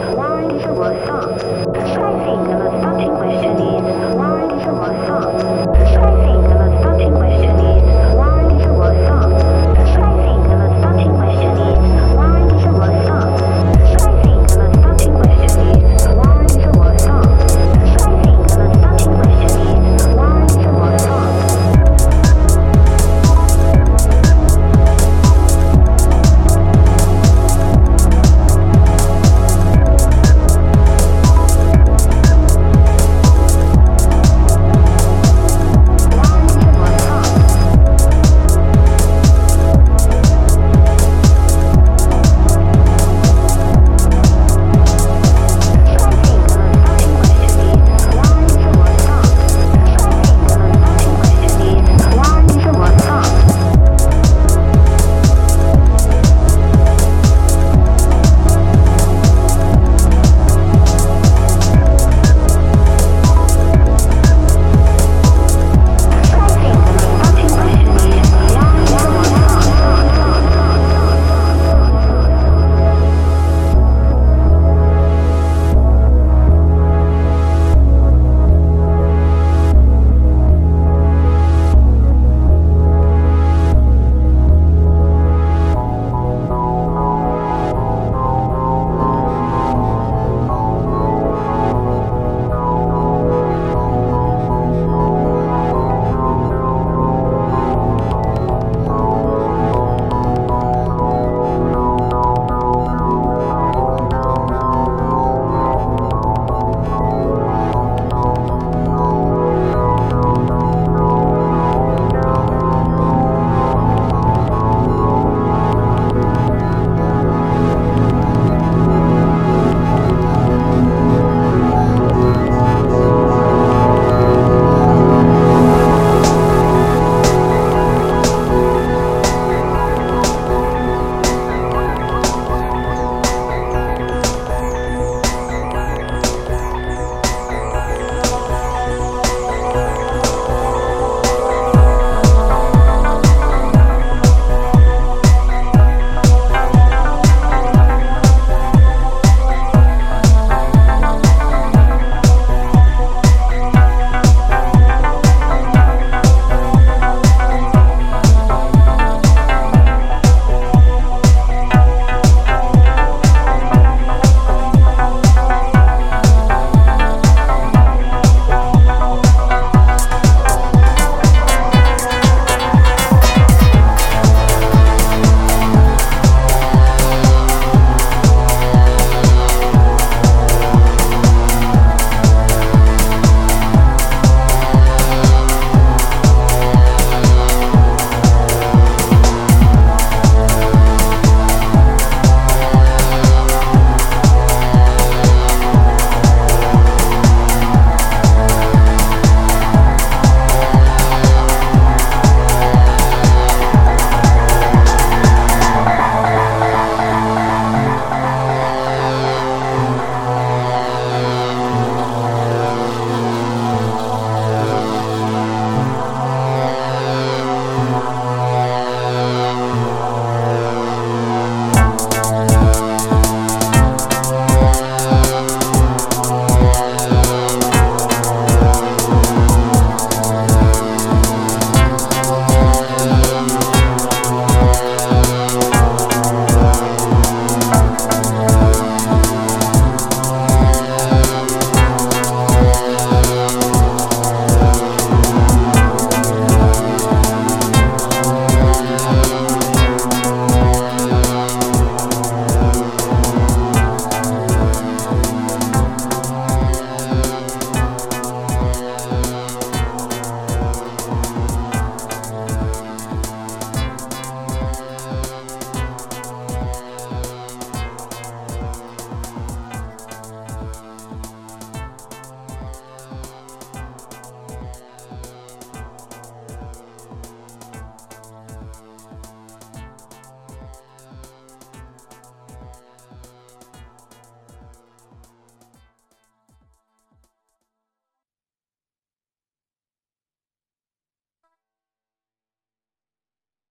Chinese. Wine for song.